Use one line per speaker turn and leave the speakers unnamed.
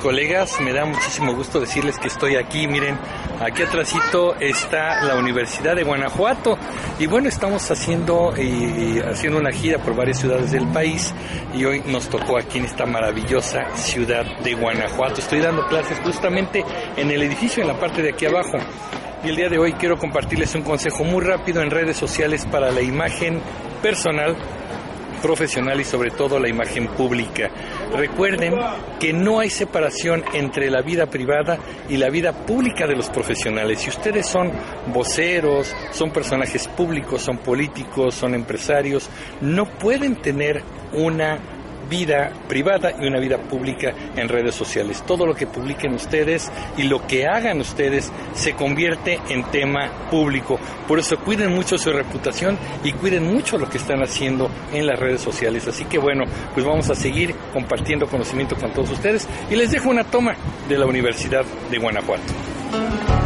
colegas, me da muchísimo gusto decirles que estoy aquí. Miren, aquí atrásito está la Universidad de Guanajuato y bueno, estamos haciendo y haciendo una gira por varias ciudades del país y hoy nos tocó aquí en esta maravillosa ciudad de Guanajuato. Estoy dando clases justamente en el edificio en la parte de aquí abajo. Y el día de hoy quiero compartirles un consejo muy rápido en redes sociales para la imagen personal profesional y sobre todo la imagen pública. Recuerden que no hay separación entre la vida privada y la vida pública de los profesionales. Si ustedes son voceros, son personajes públicos, son políticos, son empresarios, no pueden tener una vida privada y una vida pública en redes sociales. Todo lo que publiquen ustedes y lo que hagan ustedes se convierte en tema público. Por eso cuiden mucho su reputación y cuiden mucho lo que están haciendo en las redes sociales. Así que bueno, pues vamos a seguir compartiendo conocimiento con todos ustedes y les dejo una toma de la Universidad de Guanajuato.